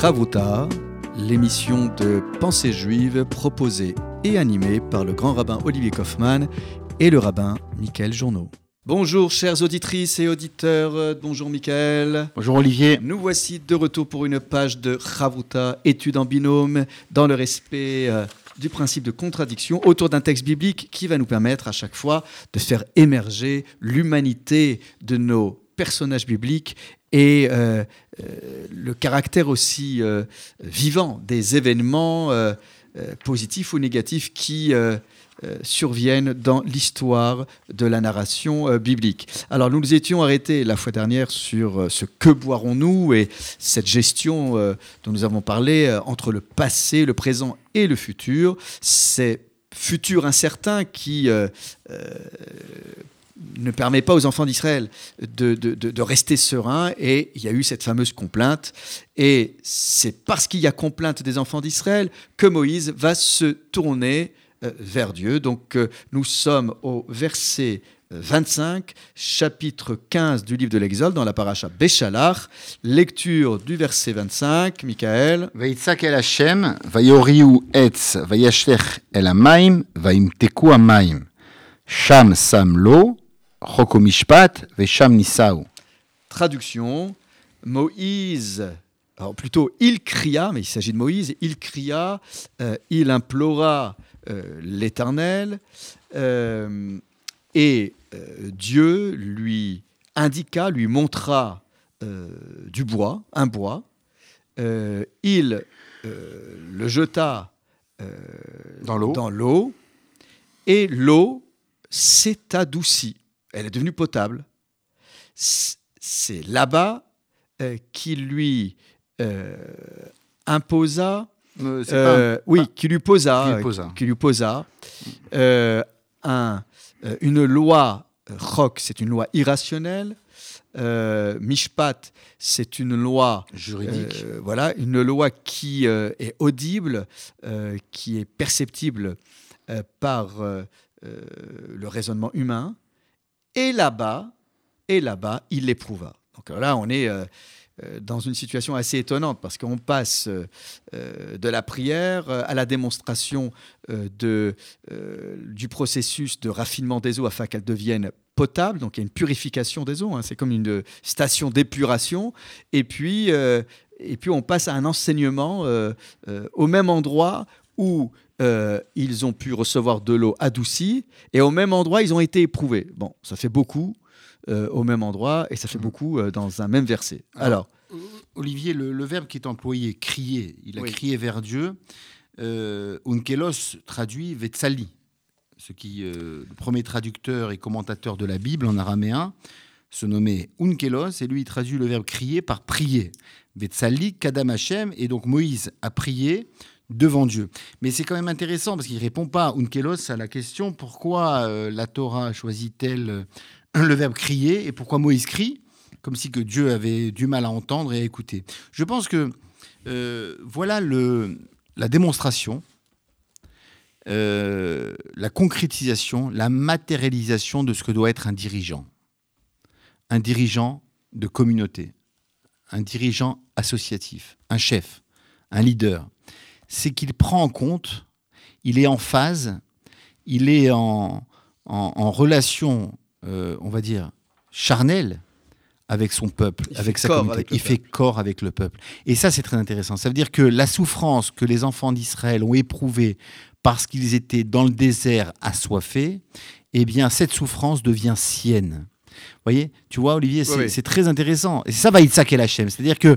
Chavuta, l'émission de pensée juive proposée et animée par le grand rabbin Olivier Kaufmann et le rabbin Michael Journeau. Bonjour chères auditrices et auditeurs, bonjour Michael. Bonjour Olivier. Nous voici de retour pour une page de Chavuta, étude en binôme, dans le respect euh, du principe de contradiction, autour d'un texte biblique qui va nous permettre à chaque fois de faire émerger l'humanité de nos personnages bibliques et euh, euh, le caractère aussi euh, vivant des événements positifs ou négatifs qui surviennent dans l'histoire de la narration biblique. Alors nous nous étions arrêtés la fois dernière sur ce que boirons-nous et cette gestion dont nous avons parlé entre le passé, le présent et le futur, ces futurs incertains qui ne permet pas aux enfants d'Israël de, de, de, rester sereins. Et il y a eu cette fameuse complainte. Et c'est parce qu'il y a complainte des enfants d'Israël que Moïse va se tourner euh, vers Dieu. Donc euh, nous sommes au verset euh, 25, chapitre 15 du livre de l'Exode, dans la paracha Béchalar. Lecture du verset 25, Michael. El Hashem, etz, el amaim, amaim. Traduction Moïse, alors plutôt il cria, mais il s'agit de Moïse, il cria, euh, il implora euh, l'Éternel, euh, et Dieu lui indiqua, lui montra du bois, un bois. il le jeta dans l'eau, et l'eau s'est adoucie. Elle est devenue potable. C'est là-bas euh, qui lui euh, imposa, Euh, euh, oui, qui lui posa, qui lui posa. qui lui posa, un, une loi Chok, c'est une loi irrationnelle. Mishpat, c'est une loi juridique. voilà, une loi qui est audible, qui est perceptible par le raisonnement humain. Et là-bas, et là-bas, il l'éprouva. Donc là, on est euh, euh, dans une situation assez étonnante parce qu'on passe euh, euh, de la prière euh, à la démonstration euh, euh, du processus de raffinement des eaux afin qu'elles deviennent potables. Donc il y a une purification des eaux. hein. C'est comme une station d'épuration. Et puis, euh, et puis on passe à un enseignement euh, euh, au même endroit où euh, ils ont pu recevoir de l'eau adoucie et au même endroit ils ont été éprouvés. Bon, ça fait beaucoup euh, au même endroit et ça fait Mhm. beaucoup euh, dans un même verset. Alors, Alors, Olivier, le, le verbe qui est employé, crier, il a Oui. crié vers Dieu. Euh, Unkelos traduit Vetsali, ce qui, euh, le premier traducteur et commentateur de la Bible en araméen, se nommait Unkelos, et lui il traduit le verbe crier par prier. Vetsali, Kadam Hashem, et donc Moïse a prié devant Dieu. Mais c'est quand même intéressant parce qu'il ne répond pas, Unkelos, à la question pourquoi euh, la Torah choisit-elle euh, le verbe crier et pourquoi Moïse crie comme si que Dieu avait du mal à entendre et à écouter. Je pense que euh, voilà le, la démonstration, la concrétisation, la matérialisation de ce que doit être un dirigeant. Un dirigeant de communauté, un dirigeant associatif, un chef, un leader. C'est qu'il prend en compte, il est en phase, il est en, en- en relation, euh, on va dire, charnelle avec son peuple, Il avec sa communauté. avec il fait corps avec le peuple. Et ça, c'est très intéressant. Ça veut dire que la souffrance que les enfants d'Israël ont éprouvée parce qu'ils étaient dans le désert assoiffés, eh bien, cette souffrance devient sienne. Vous voyez? Tu vois, Olivier, c'est Oui, oui. c'est très intéressant. Et ça va Yitzhak El Hachem. C'est-à-dire que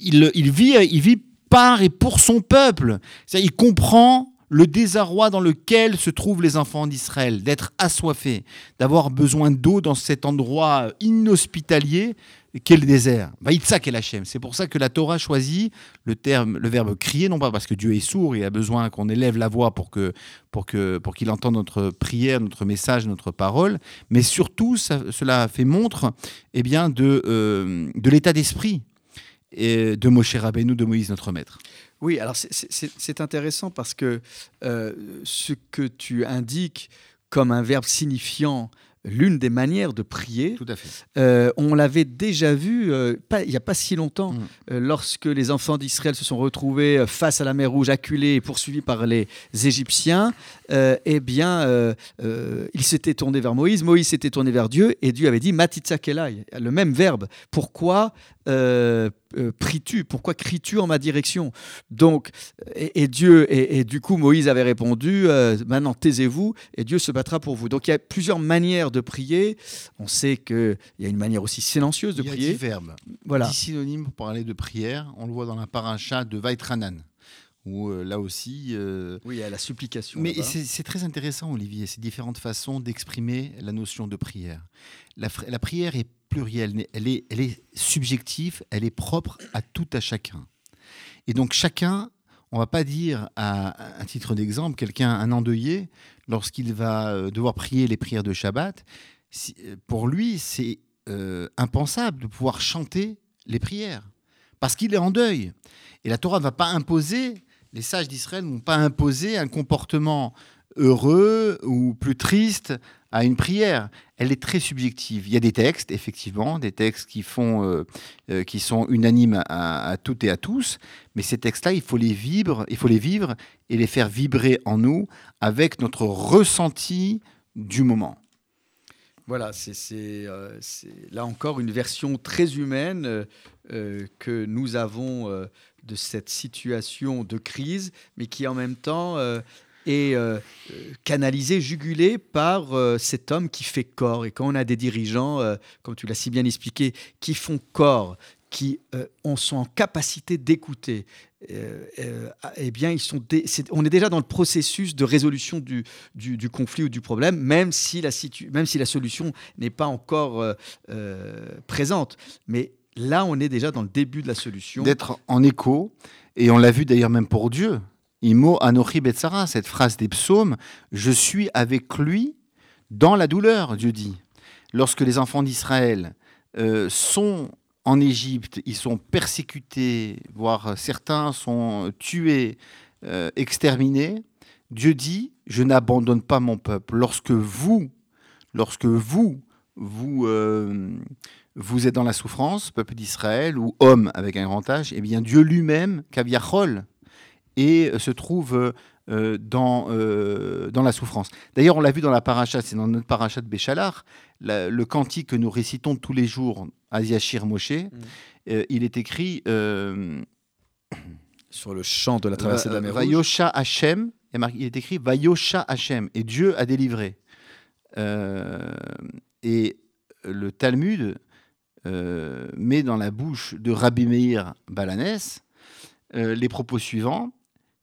il, il vit, il vit par et pour son peuple. Il comprend le désarroi dans lequel se trouvent les enfants d'Israël, d'être assoiffés, d'avoir besoin d'eau dans cet endroit inhospitalier qu'est le désert. Yitzhak El Hachem. C'est pour ça que la Torah choisit le terme, le verbe crier, non pas parce que Dieu est sourd, il a besoin qu'on élève la voix pour que pour que pour qu'il entende notre prière, notre message, notre parole, mais surtout cela fait montre eh bien de euh, de l'état d'esprit et de Moshe Rabbeinu, de Moïse notre maître. Oui, alors c'est- intéressant parce que euh, ce que tu indiques comme un verbe signifiant l'une des manières de prier. Tout à fait. Euh, on l'avait déjà vu euh, pas- il n'y a pas si longtemps, Mm. euh, lorsque les enfants d'Israël se sont retrouvés face à la mer Rouge, acculés et poursuivis par les Égyptiens. eh bien, ils s'étaient tournés vers Moïse, Moïse s'était tourné vers Dieu, et Dieu avait dit Matitza Kelai, le même verbe. Pourquoi euh, pries-tu? Pourquoi cries-tu en ma direction? Donc, et, et Dieu, et, et du coup, Moïse avait répondu euh, Maintenant, taisez-vous, et Dieu se battra pour vous. Donc, il y a plusieurs manières de prier. On sait qu'il y a une manière aussi silencieuse de Il y a prier. dix verbes. Voilà. Dix synonymes pour parler de prière. On le voit dans la paracha de Vaitranan, où euh, là aussi. euh, Oui, il y a la supplication. Mais c'est très intéressant, Olivier, ces différentes façons d'exprimer la notion de prière. La prière est plurielle, elle est, elle est subjective, elle est propre à tout à chacun. Et donc chacun, on va pas dire à, titre d'exemple, quelqu'un, un endeuillé, lorsqu'il va euh, devoir prier les prières de Shabbat, euh, pour lui, c'est euh, impensable de pouvoir chanter les prières, parce qu'il est en deuil. Et la Torah ne va pas imposer, les sages d'Israël ne vont pas imposer un comportement heureux ou plus triste à une prière. Elle est très subjective. Il y a des textes, effectivement, des textes qui, font, euh, euh, qui sont unanimes à, toutes et à tous, mais ces textes-là, il faut les vivre, il faut les vivre et les faire vibrer en nous avec notre ressenti du moment. Voilà, c'est euh, là encore une version très humaine que nous avons de cette situation de crise, mais qui en même temps est euh, euh, canalisée, jugulée par euh, cet homme qui fait corps. Et quand on a des dirigeants, comme tu l'as si bien expliqué, qui font corps, qui ont- sont en capacité d'écouter, euh, eh bien, ils sont on est déjà dans le processus de résolution du, conflit ou du problème, même si la, solution n'est pas encore présente. Mais là, on est déjà dans le début de la solution. D'être en écho, et on l'a vu d'ailleurs même pour Dieu. Imo Anochi Betsara, cette phrase des psaumes, je suis avec lui dans la douleur, Dieu dit. Lorsque les enfants d'Israël euh, sont en Égypte, ils sont persécutés, voire certains sont tués, euh, exterminés, Dieu dit, je n'abandonne pas mon peuple. Lorsque vous, lorsque vous, vous, euh, vous êtes dans la souffrance, peuple d'Israël, ou homme avec un grand H, eh bien Dieu lui-même, Kaviachol, et euh, se trouve euh, dans, euh, dans la souffrance. D'ailleurs, on l'a vu dans la paracha, c'est dans notre paracha de Béchalar, la- le cantique que nous récitons tous les jours, Asiachir Moshe, euh, il est écrit sur le champ de la traversée de la mer Rouge. Vayosha Hashem, il est écrit Vayosha Hashem, et Dieu a délivré. Et le Talmud met dans la bouche de Rabbi Meir Balanès les propos suivants.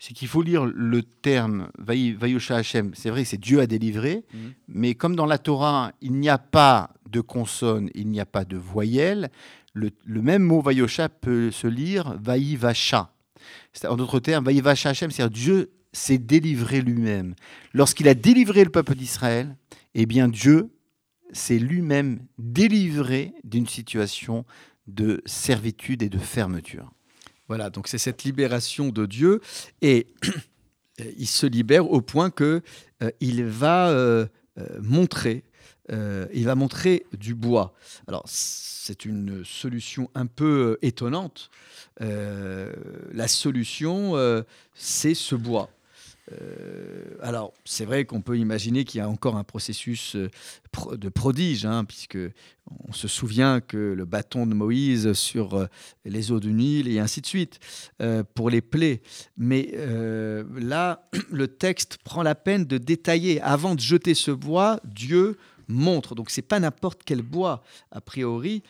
C'est qu'il faut lire le terme Vayosha Hashem. C'est vrai, c'est Dieu a délivré, Mhm. mais comme dans la Torah, il n'y a pas de consonne, il n'y a pas de voyelle, le, le même mot Vayosha peut se lire Vayivacha. En d'autres termes, Vayivacha Hashem, c'est-à-dire Dieu s'est délivré lui-même. Lorsqu'il a délivré le peuple d'Israël, eh bien Dieu s'est lui-même délivré d'une situation de servitude et de fermeture. Voilà, donc c'est cette libération de Dieu et il se libère au point que euh, il va euh, euh, montrer, il va montrer du bois. Alors c'est une solution un peu étonnante. La solution, c'est ce bois. Euh, alors, c'est vrai qu'on peut imaginer qu'il y a encore un processus euh, de prodige, hein, puisque on se souvient que le bâton de Moïse sur euh, les eaux du Nil et ainsi de suite pour les plaies. Mais là, le texte prend la peine de détailler. Avant de jeter ce bois, Dieu montre. Donc c'est pas n'importe quel bois a priori.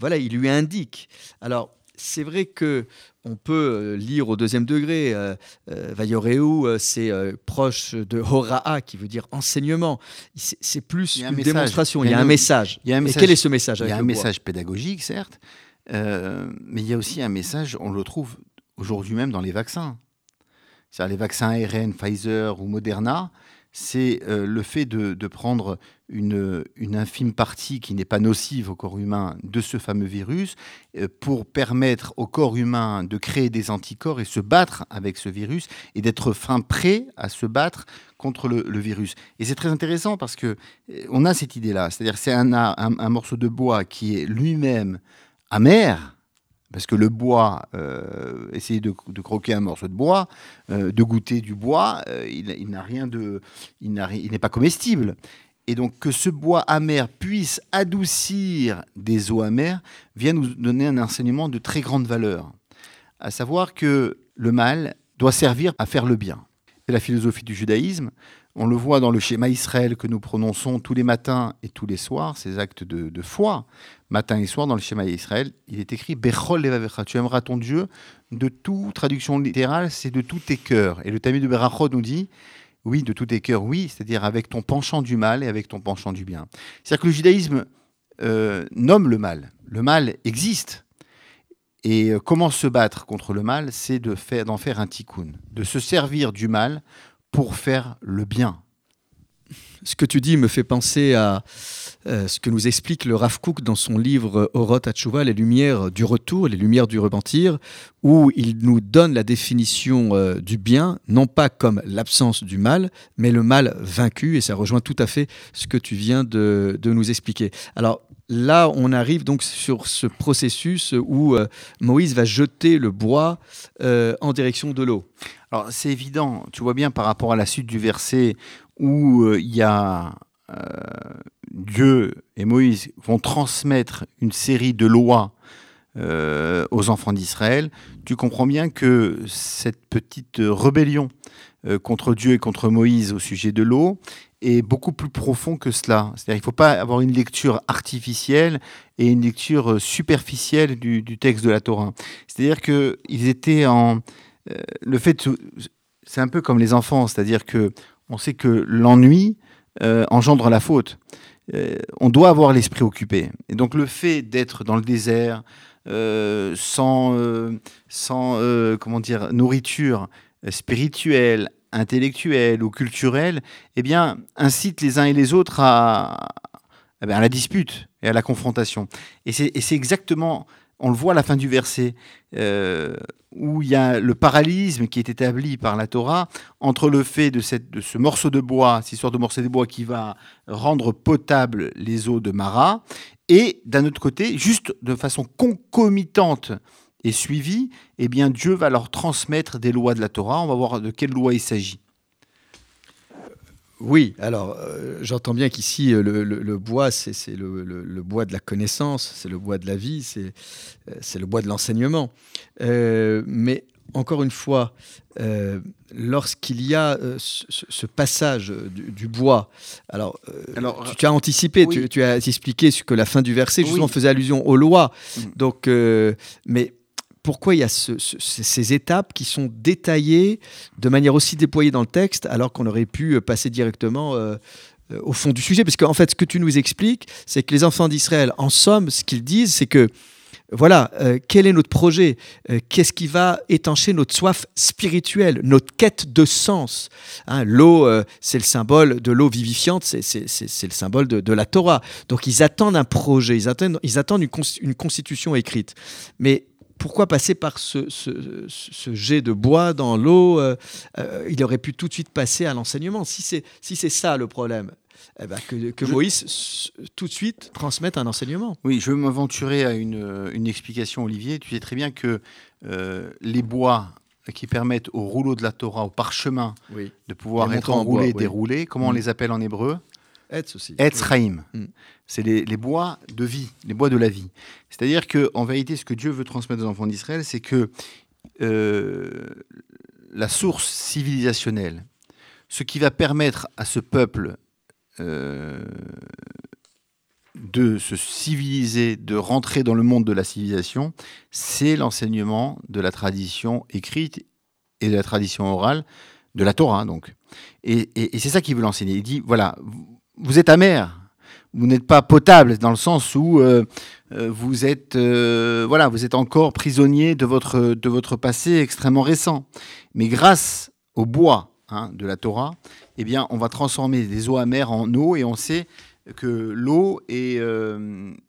Voilà, il lui indique. Alors c'est vrai que on peut euh, lire au deuxième degré. Euh, euh, Vayoreu, euh, c'est euh, proche de Horaa, qui veut dire enseignement. C'est plus une message. démonstration. Il Il y a un message. il y a un Et message- quel est ce message Il y a un message pédagogique, certes, mais il y a aussi un message, on le trouve aujourd'hui même dans les vaccins. C'est-à-dire les vaccins ARN, Pfizer ou Moderna, c'est euh, le fait de, prendre une, infime partie qui n'est pas nocive au corps humain de ce fameux virus euh, pour permettre au corps humain de créer des anticorps et se battre avec ce virus et d'être fin prêt à se battre contre le, virus. Et c'est très intéressant parce que euh, on a cette idée-là, c'est-à-dire c'est un morceau de bois qui est lui-même amer, parce que le bois, euh, essayer de, croquer un morceau de bois, euh, de goûter du bois, euh, il, n'a rien de, il n'est pas comestible. Et donc que ce bois amer puisse adoucir des eaux amères vient nous donner un enseignement de très grande valeur, à savoir que le mal doit servir à faire le bien. C'est la philosophie du judaïsme. On le voit dans le schéma Israël que nous prononçons tous les matins et tous les soirs, ces actes de foi matin et soir dans le schéma Israël, il est écrit Bechol levavecha, tu aimeras ton Dieu de toute traduction littérale, c'est de tous tes cœurs. Et le Talmud de Berachot nous dit oui, de tous tes cœurs, oui, c'est-à-dire avec ton penchant du mal et avec ton penchant du bien. C'est-à-dire que le judaïsme euh, nomme le mal. Le mal existe. Et euh, comment se battre contre le mal C'est d'en faire, faire un tikkun, de se servir du mal pour faire le bien. Ce que tu dis me fait penser à euh, ce que nous explique le Rav Kook dans son livre Orot Hatshuva, les lumières du retour, les lumières du repentir, où il nous donne la définition euh, du bien, non pas comme l'absence du mal, mais le mal vaincu, et ça rejoint tout à fait ce que tu viens de, nous expliquer. Alors, là, on arrive donc sur ce processus où euh, Moïse va jeter le bois euh, en direction de l'eau. Alors, c'est évident, tu vois bien par rapport à la suite du verset où euh, il y a euh, Dieu et Moïse vont transmettre une série de lois euh, aux enfants d'Israël, tu comprends bien que cette petite rébellion euh, contre Dieu et contre Moïse au sujet de l'eau est beaucoup plus profond que cela. C'est-à-dire qu'il ne faut pas avoir une lecture artificielle et une lecture superficielle du, texte de la Torah. C'est-à-dire qu'ils étaient en... Euh, le fait, c'est un peu comme les enfants, c'est-à-dire que on sait que l'ennui euh, engendre la faute. Euh, on doit avoir l'esprit occupé. Et donc le fait d'être dans le désert, euh, sans, euh, sans comment dire, nourriture spirituelle, intellectuelle ou culturelle, eh bien, incite les uns et les autres à, eh à la dispute et à la confrontation. Et c'est exactement on le voit à la fin du verset, euh, où il y a le parallélisme qui est établi par la Torah entre le fait de, ce morceau de bois, cette histoire de morceau de bois qui va rendre potable les eaux de Mara, et d'un autre côté, juste de façon concomitante et suivie, eh bien Dieu va leur transmettre des lois de la Torah. On va voir de quelle loi il s'agit. Oui, alors euh, j'entends bien qu'ici le, le, le, bois, c'est le, le, bois de la connaissance, c'est le bois de la vie, c'est euh, le bois de l'enseignement. Euh, mais encore une fois, euh, lorsqu'il y a euh, ce, ce, passage du, du, bois, alors, alors tu, tu, as anticipé, oui. tu, tu, as expliqué ce que la fin du verset justement oui. faisait allusion aux lois. Mmh. Donc, mais pourquoi il y a ce, ce, ces étapes qui sont détaillées de manière aussi déployée dans le texte, alors qu'on aurait pu passer directement euh, au fond du sujet Parce qu'en fait, ce que tu nous expliques, c'est que les enfants d'Israël, en somme, ce qu'ils disent, c'est que voilà, euh, quel est notre projet euh, Qu'est-ce qui va étancher notre soif spirituelle, notre quête de sens hein, L'eau, euh, c'est le symbole de l'eau vivifiante, c'est le symbole de, la Torah. Donc ils attendent un projet, ils attendent, une, une constitution écrite. Mais pourquoi passer par ce, ce, ce, jet de bois dans l'eau euh, euh, Il aurait pu tout de suite passer à l'enseignement. Si c'est si ça le problème, eh ben que, que je... Moïse tout de suite transmette un enseignement. Oui, je veux m'aventurer à une, une, explication, Olivier. Tu sais très bien que euh, les bois qui permettent au rouleau de la Torah, au parchemin, oui. de pouvoir être enroulé, bois, déroulé, oui. comment on les appelle en hébreu? Etz aussi. Etz. Mm. C'est les, les, bois de vie, les bois de la vie. C'est-à-dire qu'en vérité, ce que Dieu veut transmettre aux enfants d'Israël, c'est que euh, la source civilisationnelle, ce qui va permettre à ce peuple euh, de se civiliser, de rentrer dans le monde de la civilisation, c'est l'enseignement de la tradition écrite et de la tradition orale de la Torah, donc. Et, et, et c'est ça qu'il veut l'enseigner. Il dit, voilà, vous êtes amer, vous n'êtes pas potable dans le sens où euh, euh, vous êtes euh, voilà vous êtes encore prisonnier de votre de votre passé extrêmement récent. Mais grâce au bois hein, de la Torah, eh bien, on va transformer des eaux amères en eau et on sait que l'eau est,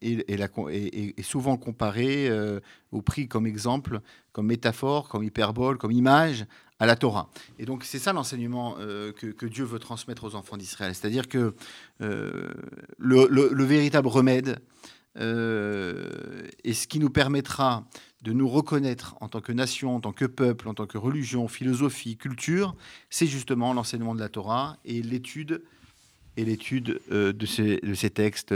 est- souvent comparée ou pris comme exemple, comme métaphore, comme hyperbole, comme image à la Torah. Et donc c'est ça l'enseignement euh, que, Dieu veut transmettre aux enfants d'Israël. C'est-à-dire que euh, le, le- le véritable remède euh, et ce qui nous permettra de nous reconnaître en tant que nation, en tant que peuple, en tant que religion, philosophie, culture, c'est justement l'enseignement de la Torah et l'étude et l'étude de, ces, de ces textes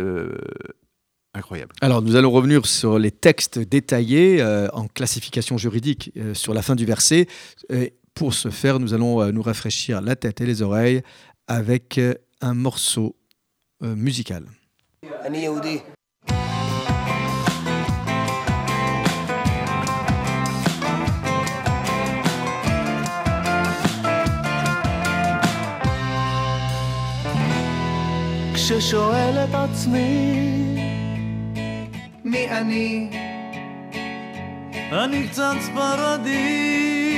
incroyables. Alors, nous allons revenir sur les textes détaillés en classification juridique sur la fin du verset. Et pour ce faire, nous allons euh, nous rafraîchir la tête et les oreilles avec euh, un morceau euh, musical. אני יהודי. כששואל את עצמי מי אני? אני קצת ספרדי,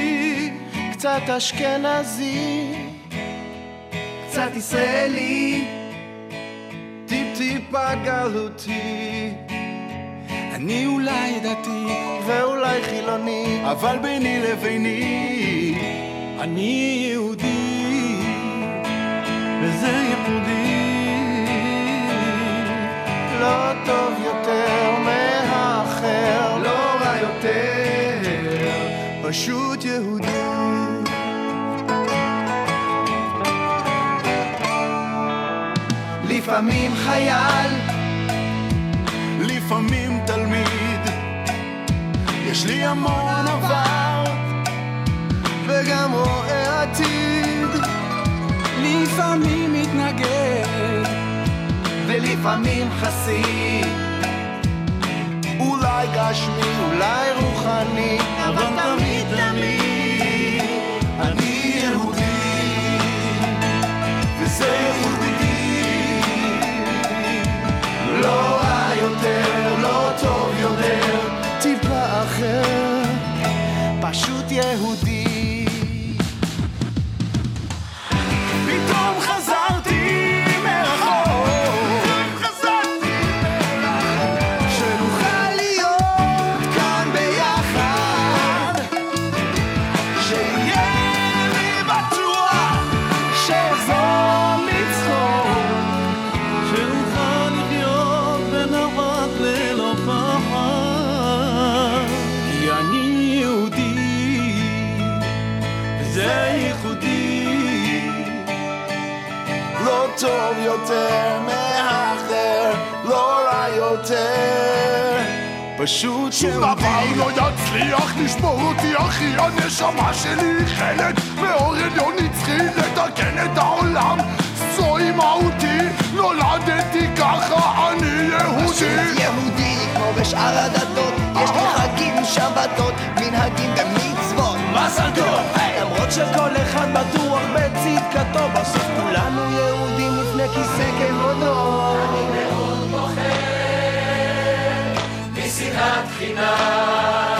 קצת אשכנזי, קצת ישראלי, טיפ-טיפה גלותי, אני אולי דתי, ואולי חילוני, אבל ביני לביני, אני יהודי, וזה ייחודי. לא טוב יותר מהאחר, לא רע יותר, פשוט יהודי. לפעמים חייל, לפעמים תלמיד, יש לי המון עבר, וגם רואה עתיד. לפעמים מתנגד, ולפעמים חסיד, אולי גשמי, אולי רוחני, אבל תמיד. תמיד טוב יותר מהאחר, לא רע יותר, פשוט שום דבר. לא יצליח לשבור אותי אחי הנשמה שלי היא חלק מאור עליון נצחי לתקן את העולם. זוהי מהותי נולדתי ככה אני פשוט יהודי יהודי כמו בשאר הדתות יש לי חגים, שבתות, מנהגים ומצוות מזל טוב! למרות שכל אחד בטוח בצדקתו בסוף כולנו יהודים לפני כיסא כבודו. אני מאוד פוחד משנאת חינם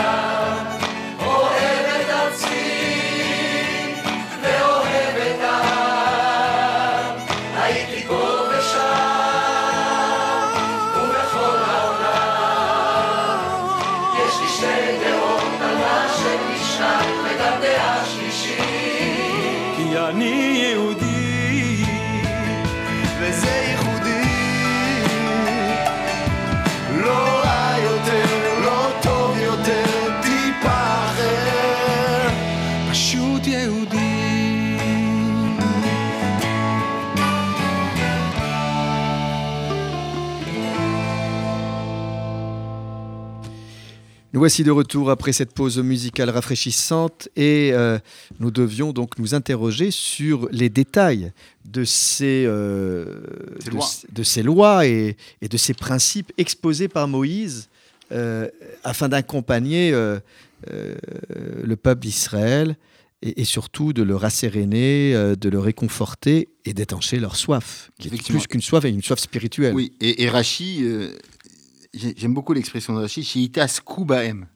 Nous voici de retour après cette pause musicale rafraîchissante et euh, nous devions donc nous interroger sur les détails de ces, euh, Ces de, lois. c- de ces lois et, et de ces principes exposés par Moïse euh, afin d'accompagner le peuple d'Israël et, et surtout de le rasséréner, euh, de le réconforter et d'étancher leur soif, qui est plus qu'une soif et une soif spirituelle. Oui, et, et Rachi, j'aime beaucoup l'expression de Rachi, Shiitas Kubaem,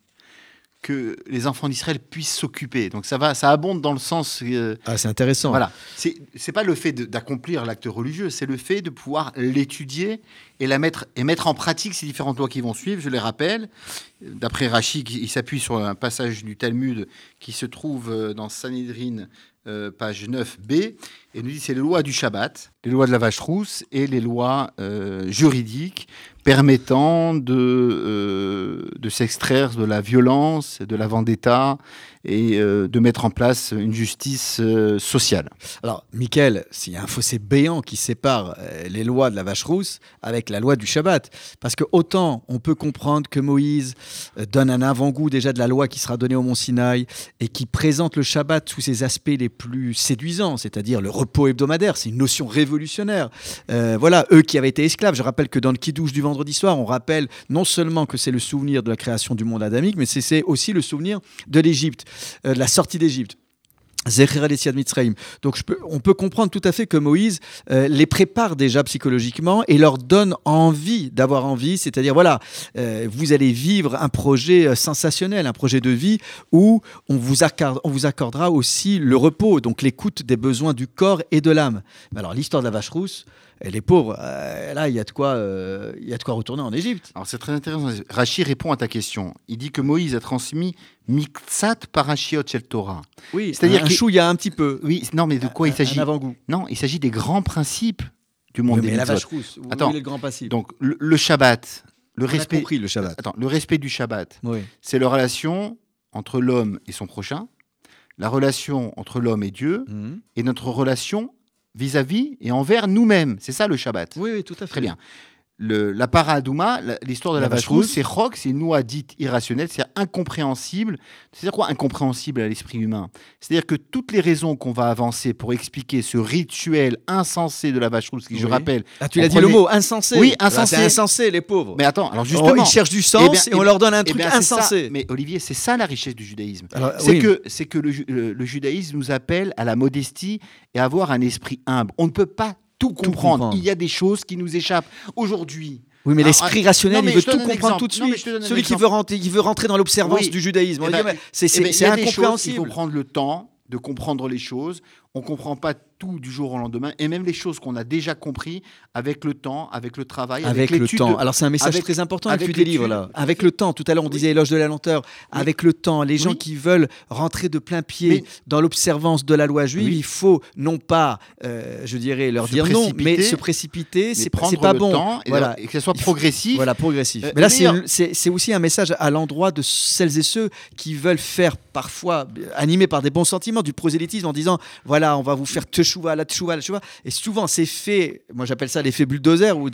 que les enfants d'Israël puissent s'occuper. Donc ça va, ça abonde dans le sens. euh, Ah, c'est intéressant. voilà. C'est pas le fait d'accomplir l'acte religieux, c'est le fait de pouvoir l'étudier et la mettre et mettre en pratique ces différentes lois qui vont suivre. Je les rappelle. D'après Rachid, il s'appuie sur un passage du Talmud qui se trouve euh, dans Sanhedrin, euh, page 9b, et nous dit c'est les lois du Shabbat, les lois de la vache rousse et les lois euh, juridiques permettant de, euh, de s'extraire de la violence, de la vendetta et euh, de mettre en place une justice euh, sociale. Alors, Michael, s'il y a un fossé béant qui sépare euh, les lois de la vache rousse avec la loi du Shabbat, parce que autant on peut comprendre que Moïse donne un avant-goût déjà de la loi qui sera donnée au Mont Sinaï et qui présente le Shabbat sous ses aspects les plus séduisants, c'est-à-dire le repos hebdomadaire, c'est une notion révolutionnaire. Voilà, eux qui avaient été esclaves, je rappelle que dans le Kiddush du vendredi soir, on rappelle non seulement que c'est le souvenir de la création du monde adamique, mais c'est aussi le souvenir de l'Égypte, euh, de la sortie d'Égypte. Donc je peux- on peut comprendre tout à fait que Moïse euh, les prépare déjà psychologiquement et leur donne envie d'avoir envie, c'est-à-dire voilà, euh, vous allez vivre un projet sensationnel, un projet de vie où on vous, accorde- on vous accordera aussi le repos, donc l'écoute des besoins du corps et de l'âme. Alors l'histoire de la vache rousse, elle est pauvre, euh, là il y a de quoi, euh, il y a de quoi retourner en Égypte. Alors c'est très intéressant. Rachid répond à ta question. Il dit que Moïse a transmis Miktsat Parashiot Shel Torah. Oui, C'est-à-dire un qu'il- chou, il y a un petit peu. Oui, non, mais de quoi il s'agit? Un avant-goût. Non, il s'agit des grands principes du monde Oui, des mais la vache rousse, Attends. le grand passif. Donc le, le Shabbat, le On a respect, compris le Shabbat. attends, le respect du Shabbat, Oui. c'est la relation entre l'homme et son prochain, la relation entre l'homme et Dieu, Mhm. et notre relation vis-à-vis et envers nous-mêmes. C'est ça le Shabbat. Oui, oui, tout à fait. Très bien. Le, la paradouma, l'histoire de la, vache rousse, c'est rock, c'est une loi dite irrationnelle, c'est incompréhensible. C'est-à-dire quoi incompréhensible à l'esprit humain? C'est-à-dire que toutes les raisons qu'on va avancer pour expliquer ce rituel insensé de la vache rousse, qui je rappelle, Ah, tu l'as dit le mot insensé. Oui, insensé. C'est insensé, les pauvres. mais attends, alors Oh, justement, ils cherchent du Eh sens bien, et eh on leur donne un eh truc ça. insensé. Mais Olivier, c'est ça la richesse du judaïsme. C'est oui. que, c'est que le- le judaïsme nous appelle à la modestie et à avoir un esprit humble. On ne peut pas tout comprendre. comprendre. Il y a des choses qui nous échappent. Aujourd'hui, Oui, mais l'esprit rationnel, non, il veut tout comprendre tout de suite. Celui qui veut, rentrer, qui veut rentrer dans l'observance Oui. du judaïsme. Eh ben, c'est Eh ben, choses, il incompréhensible. faut prendre le temps de comprendre les choses. On ne comprend pas tout du jour au lendemain. Et même les choses qu'on a déjà compris avec le temps, avec le travail, avec, Avec le temps. de- Alors c'est un message avec- très important que avec tu délivres là. Avec le temps. Tout à l'heure on disait éloge de la lenteur. Avec le temps, les gens qui veulent rentrer de plein pied dans l'observance de la loi juive, il faut non pas, euh, je dirais, leur Se dire non, mais se précipiter, c'est pas- le bon. temps et, Voilà. et que ce soit progressif. Voilà, progressif. Euh, Mais là, c'est- aussi un message à l'endroit de celles et ceux qui veulent faire parfois, animés par des bons sentiments, du prosélytisme en disant voilà, on va vous faire teshuva, la teshuva, la teshuva. Et souvent, c'est fait, moi j'appelle ça l'effet bulldozer, où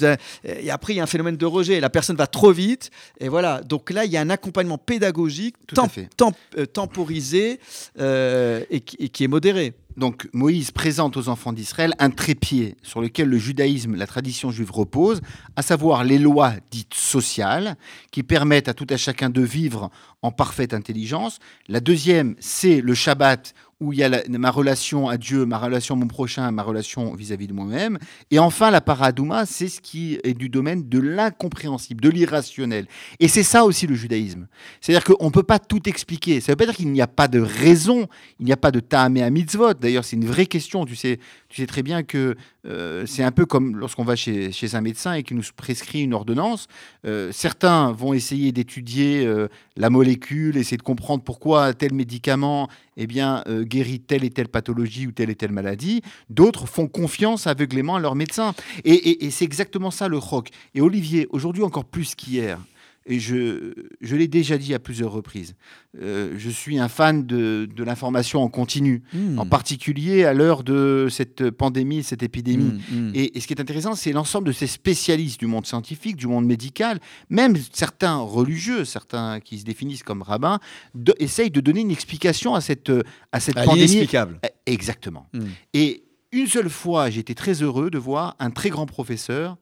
et après, il y a un phénomène de rejet. La personne va trop vite. Et voilà. Donc là, il y a un accompagnement pédagogique, Tout à tem- fait. tem- euh, temporisé euh, et, qui, et qui est modéré. Donc Moïse présente aux enfants d'Israël un trépied sur lequel le judaïsme, la tradition juive repose, à savoir les lois dites sociales qui permettent à tout à chacun de vivre en parfaite intelligence. La deuxième, c'est le Shabbat où il y a ma relation à Dieu, ma relation à mon prochain, ma relation vis-à-vis de moi-même. Et enfin, la paradouma, c'est ce qui est du domaine de l'incompréhensible, de l'irrationnel. Et c'est ça aussi le judaïsme. C'est-à-dire qu'on ne peut pas tout expliquer. Ça ne veut pas dire qu'il n'y a pas de raison, il n'y a pas de ta'amé à mitzvot. D'ailleurs, c'est une vraie question. Tu sais, tu sais très bien que euh, c'est un peu comme lorsqu'on va chez, chez un médecin et qu'il nous prescrit une ordonnance. Euh, certains vont essayer d'étudier euh, la molécule, essayer de comprendre pourquoi tel médicament eh bien, euh, guérit telle et telle pathologie ou telle et telle maladie. D'autres font confiance aveuglément à leur médecin. Et, et- et c'est exactement ça le rock. Et Olivier, aujourd'hui encore plus qu'hier, et je, je l'ai déjà dit à plusieurs reprises, euh, je suis un fan de, de l'information en continu, Hmm. en particulier à l'heure de cette pandémie, cette épidémie. Hmm, hmm. Et, et ce qui est intéressant, c'est l'ensemble de ces spécialistes du monde scientifique, du monde médical, même certains religieux, certains qui se définissent comme rabbins, de- essayent de donner une explication à cette, à cette Ah, pandémie. Inexplicable. Eh, Exactement. Et une seule fois, j'ai été très heureux de voir un très grand professeur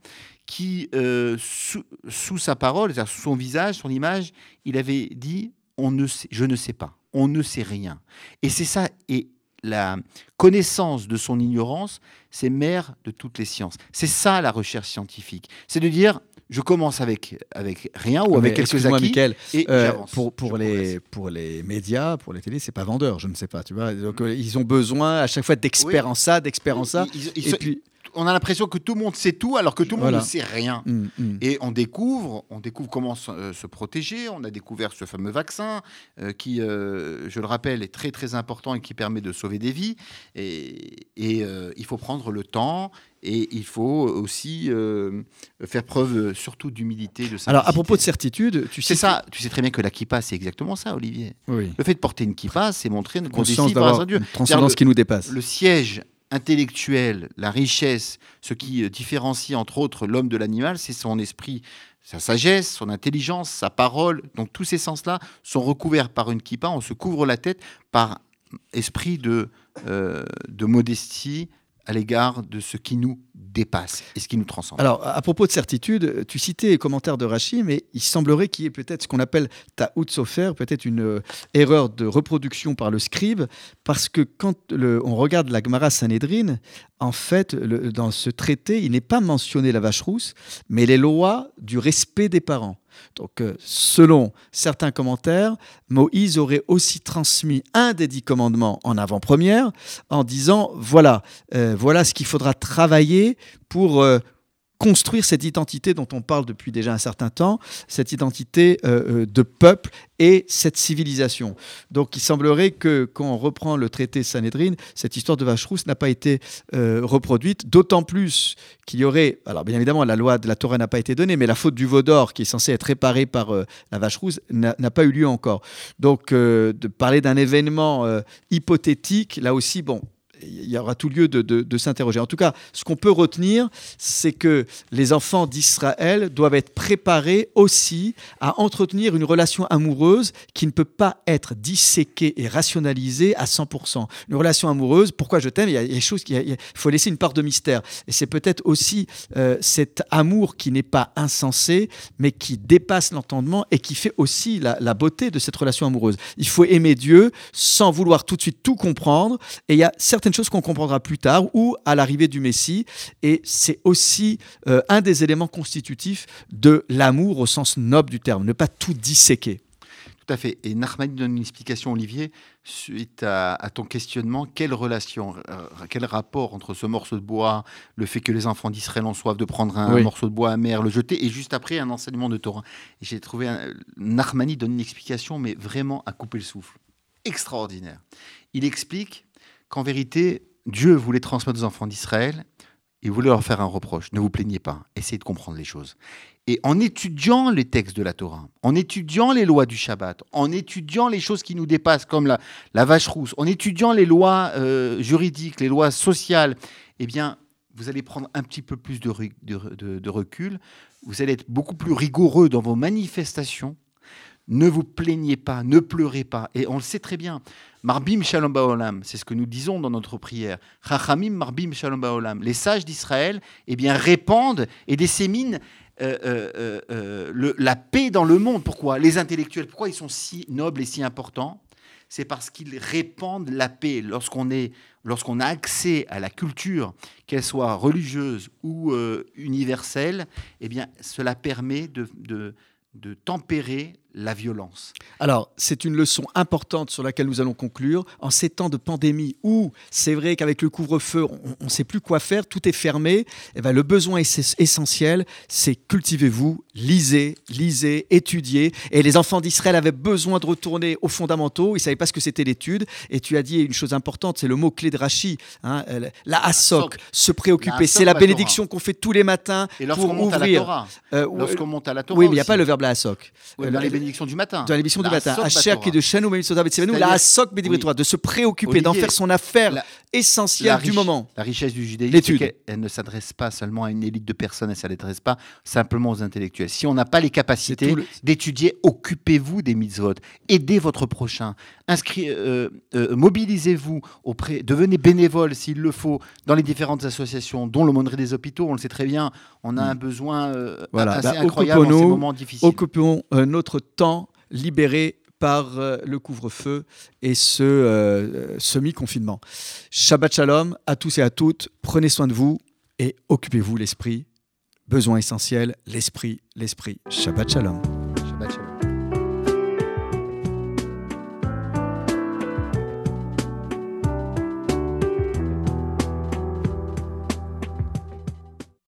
qui, euh, sous, sous sa parole, sous son visage, son image, il avait dit on ne sait, Je ne sais pas, on ne sait rien. Et c'est ça. Et la connaissance de son ignorance, c'est mère de toutes les sciences. C'est ça la recherche scientifique. C'est de dire je commence avec, avec rien ou Mais avec quelques acquis et euh, pour, les, progresse. pour les médias, pour les télés, c'est pas vendeur, je ne sais pas, tu vois. Donc, euh, ils ont besoin à chaque fois d'experts Oui. en ça, d'experts en ça. Ils- ils- ils et puis, on a l'impression que tout le monde sait tout alors que tout le monde ne sait rien. hum, hum. Et on découvre, on découvre comment se, euh, se protéger. On a découvert ce fameux vaccin euh, qui, euh, je le rappelle, est très très important et qui permet de sauver des vies. Et, et, il faut prendre le temps et il faut aussi faire preuve surtout d'humilité, de Alors, à propos de certitude, tu sais ça. Tu sais très bien que la kippa, c'est exactement ça, Olivier. Oui. Le fait de porter une kippa, c'est montrer qu'on Conscience à Dieu. une transcendance le- qui nous dépasse. Le siège intellectuel, la richesse, ce qui euh, différencie entre autres l'homme de l'animal, c'est son esprit, sa sagesse, son intelligence, sa parole. Donc tous ces sens-là sont recouverts par une kippa. On se couvre la tête par esprit de, euh, de modestie à l'égard de ce qui nous dépasse et ce qui nous transcende. Alors, à propos de certitude, tu citais les commentaires de Rachid, mais il semblerait qu'il y ait peut-être ce qu'on appelle ta'out sofer, peut-être une euh, erreur de reproduction par le scribe, parce que quand on regarde la Gemara Sanhedrin, en fait, dans ce traité, il n'est pas mentionné la vache rousse, mais les lois du respect des parents. Donc, euh, selon certains commentaires, Moïse aurait aussi transmis un des dix commandements en avant-première, en disant voilà, euh, voilà ce qu'il faudra travailler pour euh, construire cette identité dont on parle depuis déjà un certain temps, cette identité euh, euh, de peuple et cette civilisation. Donc il semblerait que quand on reprend le traité Sanhedrin, cette histoire de vache rousse n'a pas été euh, reproduite, d'autant plus qu'il y aurait, alors bien évidemment la loi de la Torah n'a pas été donnée, mais la faute du veau d'or qui est censée être réparée par euh, la vache rousse n'a pas eu lieu encore. Donc de parler d'un événement hypothétique, là aussi, bon, il y aura tout lieu de, s'interroger. En tout cas, ce qu'on peut retenir, c'est que les enfants d'Israël doivent être préparés aussi à entretenir une relation amoureuse qui ne peut pas être disséquée et rationalisée à 100%. Une relation amoureuse, pourquoi je t'aime, il y a des choses, qui- il y a- il faut laisser une part de mystère. Et c'est peut-être aussi euh, cet amour qui n'est pas insensé, mais qui dépasse l'entendement et qui fait aussi la beauté de cette relation amoureuse. Il faut aimer Dieu sans vouloir tout de suite tout comprendre. Et il y a certaines choses qu'on comprendra plus tard ou à l'arrivée du Messie. Et c'est aussi euh, un des éléments constitutifs de l'amour au sens noble du terme, ne pas tout disséquer. Tout à fait. Et Nahmani donne une explication, Olivier, suite à, à ton questionnement. Quelle relation, euh, quel rapport entre ce morceau de bois, le fait que les enfants d'Israël ont soif de prendre un Oui. morceau de bois amer, le jeter, et juste après un enseignement de Torah. Et j'ai trouvé, un, Nahmani donne une explication, mais vraiment à couper le souffle. Extraordinaire. Il explique qu'en vérité, Dieu voulait transmettre aux enfants d'Israël, il voulait leur faire un reproche. Ne vous plaignez pas, essayez de comprendre les choses. Et en étudiant les textes de la Torah, en étudiant les lois du Shabbat, en étudiant les choses qui nous dépassent, comme la, vache rousse, en étudiant les lois euh, juridiques, les lois sociales, eh bien, vous allez prendre un petit peu plus de recul, vous allez être beaucoup plus rigoureux dans vos manifestations. Ne vous plaignez pas, ne pleurez pas. Et on le sait très bien. Marbim Shalom Baolam, c'est ce que nous disons dans notre prière. Chachamim Marbim Shalom Baolam. Les sages d'Israël eh bien, répandent et disséminent euh, euh, euh, la paix dans le monde. Pourquoi? Les intellectuels, pourquoi ils sont si nobles et si importants? C'est parce qu'ils répandent la paix. Lorsqu'on lorsqu'on a accès à la culture, qu'elle soit religieuse ou universelle, eh bien, cela permet de, de tempérer la violence. Alors, c'est une leçon importante sur laquelle nous allons conclure. En ces temps de pandémie où c'est vrai qu'avec le couvre-feu, on ne sait plus quoi faire, tout est fermé, eh ben, le besoin est- essentiel, c'est cultivez-vous, lisez, lisez, étudiez. Et les enfants d'Israël avaient besoin de retourner aux fondamentaux, ils ne savaient pas ce que c'était l'étude. Et tu as dit une chose importante, c'est le mot-clé de Rachi, hein, euh, la hasok, se préoccuper. C'est la bénédiction qu'on fait tous les matins Et pour ouvrir. Euh, lorsqu'on monte à la Torah oui, mais il n'y a pas le verbe la hasok. Ouais, Euh, la- bénédictions du matin. dans l'émission du La matin, hasok Asher qui de Betsivenu, la. Torah, de se préoccuper, d'en faire son affaire la- essentielle La du moment. La richesse du judaïsme, elle ne s'adresse pas seulement à une élite de personnes, elle ne s'adresse pas simplement aux intellectuels. Si on n'a pas les capacités le- d'étudier, occupez-vous des mitzvot, aidez votre prochain, euh, euh, mobilisez-vous auprès, devenez bénévole s'il le faut dans les différentes associations, dont l'aumônerie des hôpitaux. On le sait très bien, on a un besoin euh, Voilà. assez Bah, incroyable en ces moments difficiles. Occupons euh, notre temps libéré par euh, le couvre-feu et ce euh, semi-confinement. Shabbat Shalom à tous et à toutes. Prenez soin de vous et occupez-vous l'esprit. besoin essentiel, l'esprit, l'esprit. Shabbat Shalom.